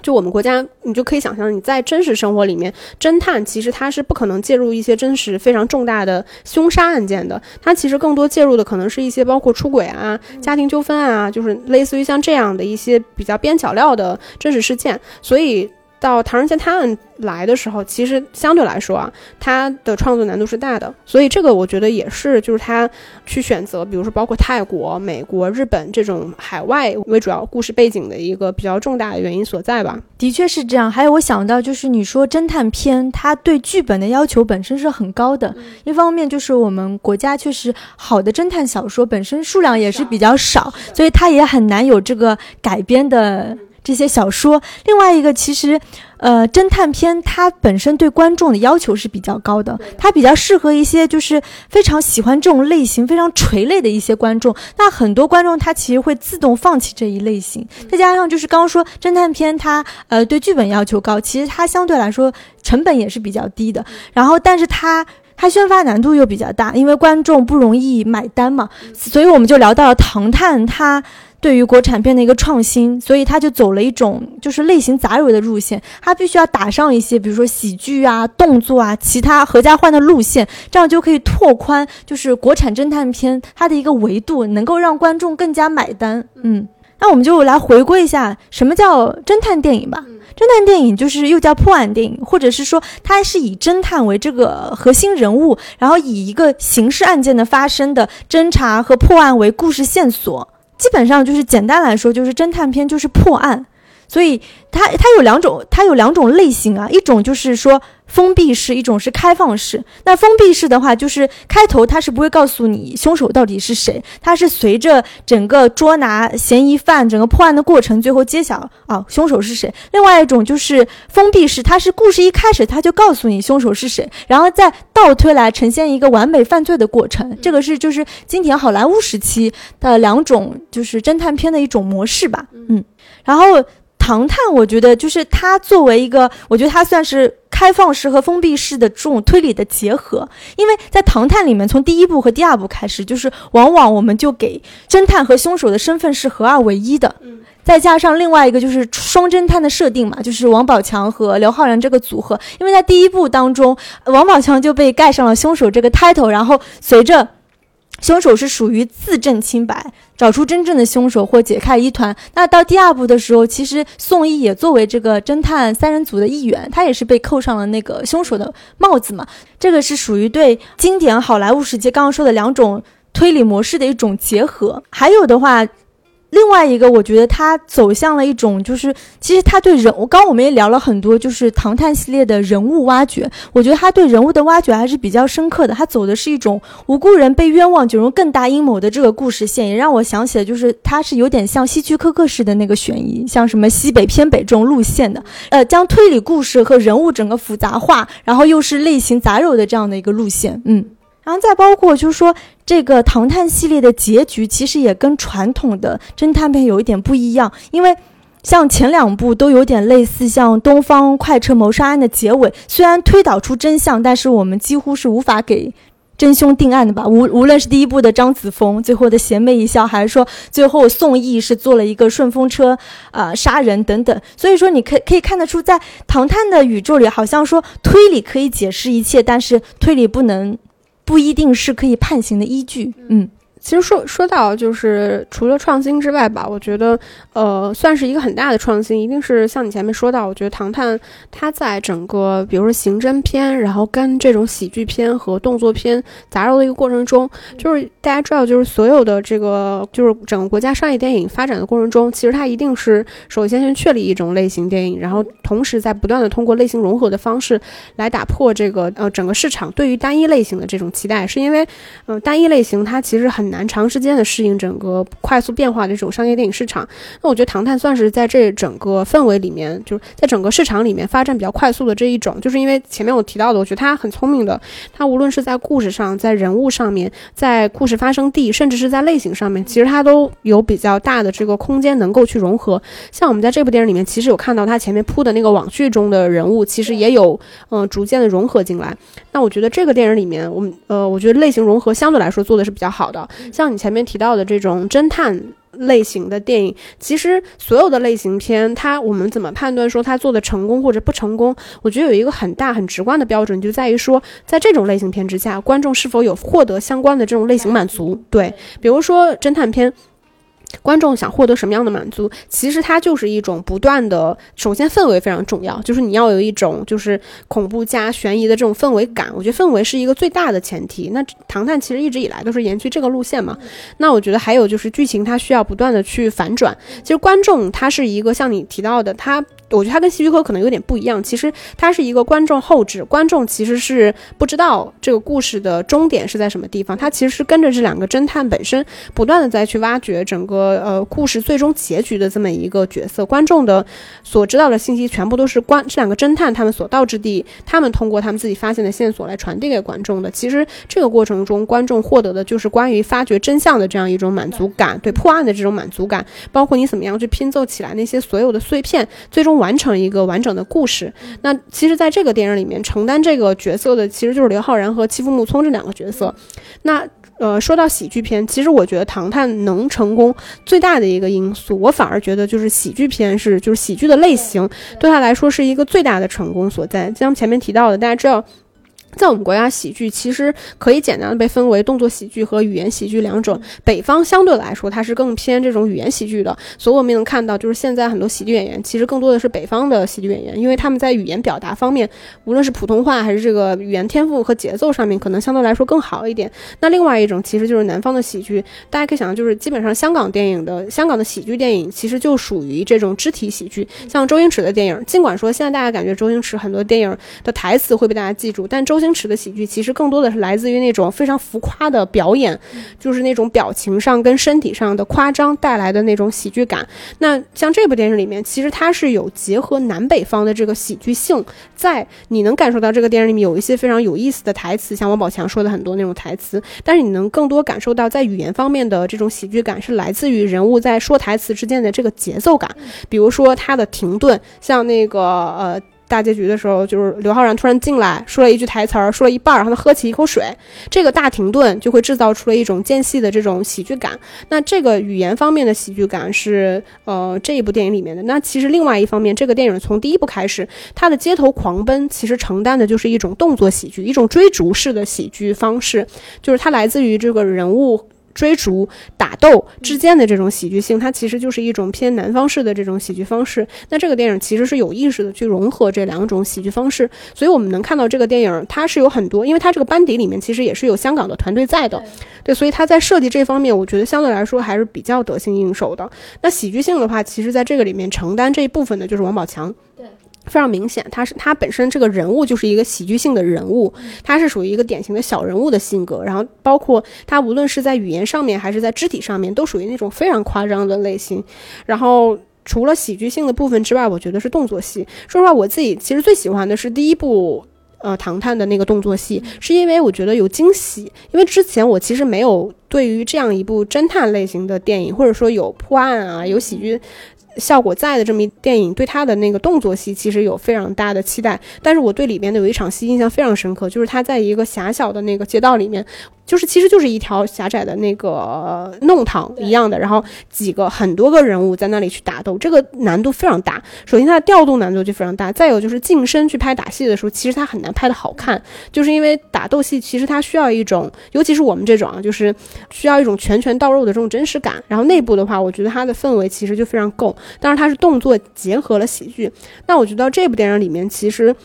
就我们国家，你就可以想象，你在真实生活里面，侦探其实他是不可能介入一些真实非常重大的凶杀案件的，他其实更多介入的可能是一些包括出轨啊、家庭纠纷啊，就是类似于像这样的一些比较边角料的真实事件，所以。到《唐人街探案》来的时候，其实相对来说啊，它的创作难度是大的，所以这个我觉得也是，就是他去选择，比如说包括泰国、美国、日本这种海外为主要故事背景的一个比较重大的原因所在吧。的确是这样。还有我想到就是你说侦探片，它对剧本的要求本身是很高的。一方面就是我们国家确实好的侦探小说本身数量也是比较少，所以它也很难有这个改编的。这些小说，另外一个其实，呃，侦探片它本身对观众的要求是比较高的，它比较适合一些就是非常喜欢这种类型、非常垂类的一些观众。那很多观众他其实会自动放弃这一类型，再加上就是刚刚说侦探片它呃对剧本要求高，其实它相对来说成本也是比较低的。然后，但是它它宣发难度又比较大，因为观众不容易买单嘛，所以我们就聊到了《唐探》它。对于国产片的一个创新，所以他就走了一种就是类型杂糅的路线，他必须要打上一些，比如说喜剧啊、动作啊、其他合家欢的路线，这样就可以拓宽就是国产侦探片它的一个维度，能够让观众更加买单。嗯，那我们就来回归一下什么叫侦探电影吧。侦探电影就是又叫破案电影，或者是说它是以侦探为这个核心人物，然后以一个刑事案件的发生的侦查和破案为故事线索。基本上就是简单来说，就是侦探片就是破案，所以它它有两种，它有两种类型啊，一种就是说封闭式，一种是开放式。那封闭式的话，就是开头他是不会告诉你凶手到底是谁，他是随着整个捉拿嫌疑犯、整个破案的过程，最后揭晓啊凶手是谁。另外一种就是封闭式，它是故事一开始他就告诉你凶手是谁，然后再倒推来呈现一个完美犯罪的过程。这个是就是经典好莱坞时期的两种就是侦探片的一种模式吧，嗯，然后。唐探，我觉得就是他作为一个，我觉得他算是开放式和封闭式的这种推理的结合。因为在唐探里面，从第一部和第二部开始，就是往往我们就给侦探和凶手的身份是合二为一的，嗯，再加上另外一个就是双侦探的设定嘛，就是王宝强和刘昊然这个组合。因为在第一部当中，王宝强就被盖上了凶手这个 title，然后随着。凶手是属于自证清白，找出真正的凶手或解开疑团。那到第二部的时候，其实宋轶也作为这个侦探三人组的一员，他也是被扣上了那个凶手的帽子嘛。这个是属于对经典好莱坞时期刚刚说的两种推理模式的一种结合。还有的话。另外一个，我觉得他走向了一种，就是其实他对人我，刚我们也聊了很多，就是唐探系列的人物挖掘。我觉得他对人物的挖掘还是比较深刻的。他走的是一种无辜人被冤枉，卷入更大阴谋的这个故事线，也让我想起了，就是他是有点像希区柯克式的那个悬疑，像什么西北偏北这种路线的，呃，将推理故事和人物整个复杂化，然后又是类型杂糅的这样的一个路线，嗯。然后再包括就是说，这个唐探系列的结局其实也跟传统的侦探片有一点不一样，因为像前两部都有点类似，像《东方快车谋杀案》的结尾，虽然推导出真相，但是我们几乎是无法给真凶定案的吧？无无论是第一部的张子枫 [laughs] 最后的邪魅一笑，还是说最后宋轶是坐了一个顺风车啊杀人等等，所以说你可可以看得出，在唐探的宇宙里，好像说推理可以解释一切，但是推理不能。不一定是可以判刑的依据。嗯。其实说说到就是除了创新之外吧，我觉得呃算是一个很大的创新，一定是像你前面说到，我觉得《唐探》它在整个比如说刑侦片，然后跟这种喜剧片和动作片杂糅的一个过程中，就是大家知道，就是所有的这个就是整个国家商业电影发展的过程中，其实它一定是首先先确立一种类型电影，然后同时在不断的通过类型融合的方式来打破这个呃整个市场对于单一类型的这种期待，是因为呃单一类型它其实很。难长时间的适应整个快速变化的这种商业电影市场，那我觉得《唐探》算是在这整个氛围里面，就是在整个市场里面发展比较快速的这一种。就是因为前面我提到的，我觉得他很聪明的，他无论是在故事上、在人物上面、在故事发生地，甚至是在类型上面，其实他都有比较大的这个空间能够去融合。像我们在这部电影里面，其实有看到他前面铺的那个网剧中的人物，其实也有嗯逐渐的融合进来。那我觉得这个电影里面，我们呃，我觉得类型融合相对来说做的是比较好的。像你前面提到的这种侦探类型的电影，其实所有的类型片，它我们怎么判断说它做的成功或者不成功？我觉得有一个很大很直观的标准，就在于说，在这种类型片之下，观众是否有获得相关的这种类型满足？对，比如说侦探片。观众想获得什么样的满足？其实它就是一种不断的，首先氛围非常重要，就是你要有一种就是恐怖加悬疑的这种氛围感。我觉得氛围是一个最大的前提。那《唐探》其实一直以来都是延续这个路线嘛。那我觉得还有就是剧情它需要不断的去反转。其实观众他是一个像你提到的他。我觉得他跟戏剧科可能有点不一样，其实他是一个观众后置，观众其实是不知道这个故事的终点是在什么地方，他其实是跟着这两个侦探本身不断的在去挖掘整个呃故事最终结局的这么一个角色，观众的所知道的信息全部都是观这两个侦探他们所到之地，他们通过他们自己发现的线索来传递给观众的。其实这个过程中，观众获得的就是关于发掘真相的这样一种满足感，对破案的这种满足感，包括你怎么样去拼凑起来那些所有的碎片，最终。完成一个完整的故事。那其实，在这个电影里面，承担这个角色的其实就是刘昊然和欺负木聪这两个角色。那呃，说到喜剧片，其实我觉得《唐探》能成功最大的一个因素，我反而觉得就是喜剧片是就是喜剧的类型对他来说是一个最大的成功所在。像前面提到的，大家知道。在我们国家，喜剧其实可以简单的被分为动作喜剧和语言喜剧两种。北方相对来说，它是更偏这种语言喜剧的，所以我们也能看到，就是现在很多喜剧演员其实更多的是北方的喜剧演员，因为他们在语言表达方面，无论是普通话还是这个语言天赋和节奏上面，可能相对来说更好一点。那另外一种其实就是南方的喜剧，大家可以想象，就是基本上香港电影的香港的喜剧电影，其实就属于这种肢体喜剧，像周星驰的电影，尽管说现在大家感觉周星驰很多电影的台词会被大家记住，但周星驰的喜剧其实更多的是来自于那种非常浮夸的表演，就是那种表情上跟身体上的夸张带来的那种喜剧感。那像这部电影里面，其实它是有结合南北方的这个喜剧性，在你能感受到这个电影里面有一些非常有意思的台词，像王宝强说的很多那种台词，但是你能更多感受到在语言方面的这种喜剧感是来自于人物在说台词之间的这个节奏感，比如说他的停顿，像那个呃。大结局的时候，就是刘昊然突然进来，说了一句台词儿，说了一半，然后他喝起一口水，这个大停顿就会制造出了一种间隙的这种喜剧感。那这个语言方面的喜剧感是呃这一部电影里面的。那其实另外一方面，这个电影从第一部开始，它的街头狂奔其实承担的就是一种动作喜剧，一种追逐式的喜剧方式，就是它来自于这个人物。追逐、打斗之间的这种喜剧性，它其实就是一种偏南方式的这种喜剧方式。那这个电影其实是有意识的去融合这两种喜剧方式，所以我们能看到这个电影它是有很多，因为它这个班底里面其实也是有香港的团队在的，对，所以它在设计这方面，我觉得相对来说还是比较得心应手的。那喜剧性的话，其实在这个里面承担这一部分的就是王宝强。非常明显，他是他本身这个人物就是一个喜剧性的人物，他是属于一个典型的小人物的性格，然后包括他无论是在语言上面还是在肢体上面，都属于那种非常夸张的类型。然后除了喜剧性的部分之外，我觉得是动作戏。说实话，我自己其实最喜欢的是第一部呃《唐探》的那个动作戏，是因为我觉得有惊喜。因为之前我其实没有对于这样一部侦探类型的电影，或者说有破案啊、有喜剧。效果在的这么一电影，对他的那个动作戏其实有非常大的期待。但是我对里面的有一场戏印象非常深刻，就是他在一个狭小的那个街道里面。就是其实就是一条狭窄的那个弄堂一样的，然后几个很多个人物在那里去打斗，这个难度非常大。首先它的调度难度就非常大，再有就是近身去拍打戏的时候，其实它很难拍的好看，就是因为打斗戏其实它需要一种，尤其是我们这种啊，就是需要一种拳拳到肉的这种真实感。然后内部的话，我觉得它的氛围其实就非常够，但是它是动作结合了喜剧。那我觉得这部电影里面其实。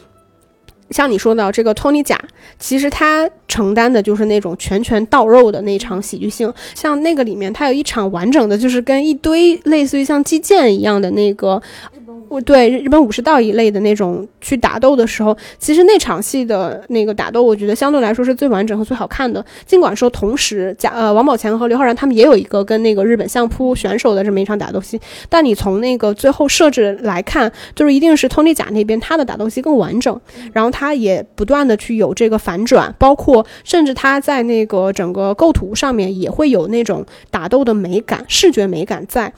像你说的这个托尼贾，其实他承担的就是那种拳拳到肉的那场喜剧性。像那个里面，他有一场完整的，就是跟一堆类似于像击剑一样的那个。对日本武士道一类的那种去打斗的时候，其实那场戏的那个打斗，我觉得相对来说是最完整和最好看的。尽管说同时，贾呃王宝强和刘昊然他们也有一个跟那个日本相扑选手的这么一场打斗戏，但你从那个最后设置来看，就是一定是托尼贾那边他的打斗戏更完整，然后他也不断的去有这个反转，包括甚至它在那个整个构图上面也会有那种打斗的美感、视觉美感在。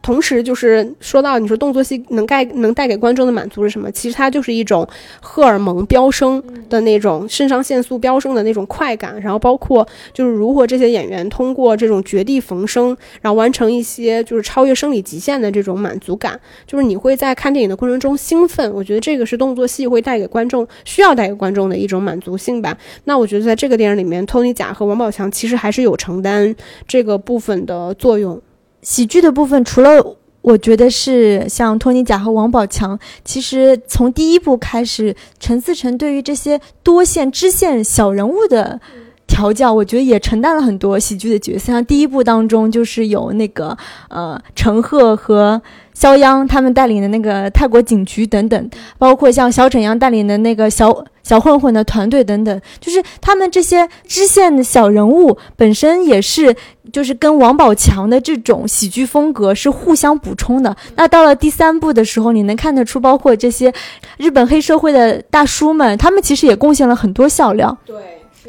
同时，就是说到你说动作戏能带能带给观众的满足是什么？其实它就是一种荷尔蒙飙升的那种肾上腺素飙升的那种快感，然后包括就是如何这些演员通过这种绝地逢生，然后完成一些就是超越生理极限的这种满足感，就是你会在看电影的过程中兴奋。我觉得这个是动作戏会带给观众需要带给观众的一种满足性吧。那我觉得在这个电影里面，托尼贾和王宝强其实还是有承担这个部分的作用。喜剧的部分，除了我觉得是像托尼贾和王宝强，其实从第一部开始，陈思诚对于这些多线支线小人物的调教，我觉得也承担了很多喜剧的角色。像第一部当中，就是有那个呃陈赫和。肖央他们带领的那个泰国警局等等，包括像小沈阳带领的那个小小混混的团队等等，就是他们这些支线的小人物本身也是，就是跟王宝强的这种喜剧风格是互相补充的。那到了第三部的时候，你能看得出，包括这些日本黑社会的大叔们，他们其实也贡献了很多笑料，对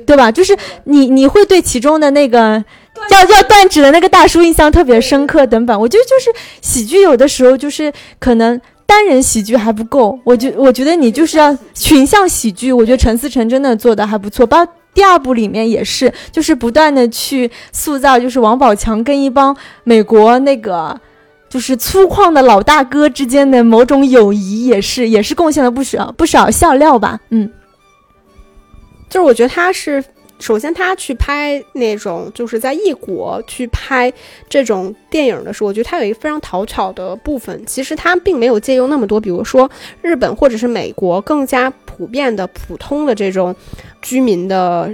对吧？就是你你会对其中的那个。叫叫断指的那个大叔印象特别深刻，等等，我觉得就是喜剧有的时候就是可能单人喜剧还不够，我觉我觉得你就是要群像喜剧，我觉得陈思诚真的做的还不错，包括第二部里面也是，就是不断的去塑造，就是王宝强跟一帮美国那个就是粗犷的老大哥之间的某种友谊，也是也是贡献了不少不少笑料吧，嗯。就是我觉得他是。首先，他去拍那种就是在异国去拍这种电影的时候，我觉得他有一个非常讨巧的部分。其实他并没有借用那么多，比如说日本或者是美国更加普遍的普通的这种居民的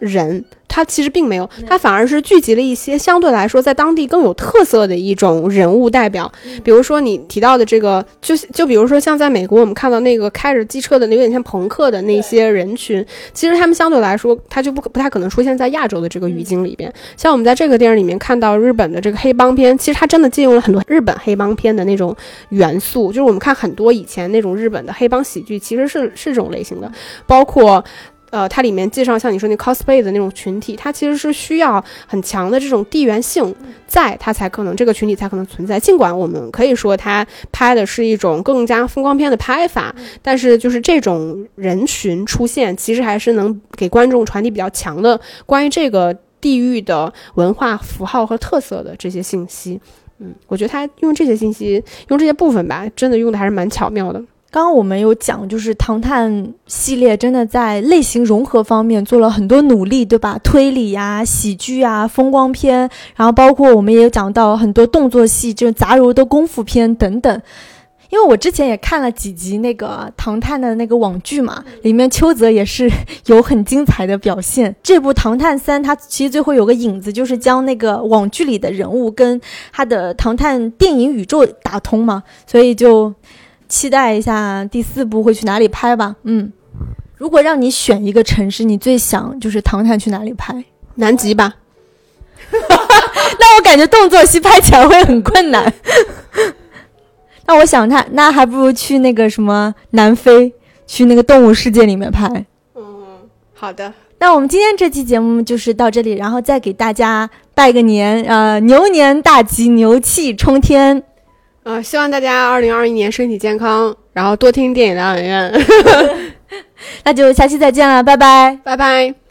人。他其实并没有，他反而是聚集了一些相对来说在当地更有特色的一种人物代表，比如说你提到的这个，就就比如说像在美国我们看到那个开着机车的，有点像朋克的那些人群，其实他们相对来说，他就不不太可能出现在亚洲的这个语境里边。像我们在这个电影里面看到日本的这个黑帮片，其实他真的借用了很多日本黑帮片的那种元素，就是我们看很多以前那种日本的黑帮喜剧，其实是是这种类型的，包括。呃，它里面介绍像你说那 cosplay 的那种群体，它其实是需要很强的这种地缘性，在它才可能这个群体才可能存在。尽管我们可以说它拍的是一种更加风光片的拍法，但是就是这种人群出现，其实还是能给观众传递比较强的关于这个地域的文化符号和特色的这些信息。嗯，我觉得他用这些信息，用这些部分吧，真的用的还是蛮巧妙的。刚刚我们有讲，就是《唐探》系列真的在类型融合方面做了很多努力，对吧？推理呀、喜剧啊、风光片，然后包括我们也有讲到很多动作戏，就是杂糅的功夫片等等。因为我之前也看了几集那个《唐探》的那个网剧嘛，里面邱泽也是有很精彩的表现。这部《唐探三》它其实最后有个影子，就是将那个网剧里的人物跟他的《唐探》电影宇宙打通嘛，所以就。期待一下第四部会去哪里拍吧。嗯，如果让你选一个城市，你最想就是《唐探》去哪里拍？南极吧。[laughs] 那我感觉动作戏拍起来会很困难。[laughs] 那我想他，那还不如去那个什么南非，去那个动物世界里面拍。嗯，好的。那我们今天这期节目就是到这里，然后再给大家拜个年，呃，牛年大吉，牛气冲天。呃，希望大家二零二一年身体健康，然后多听电影疗养院。[laughs] 那就下期再见了，拜拜，拜拜。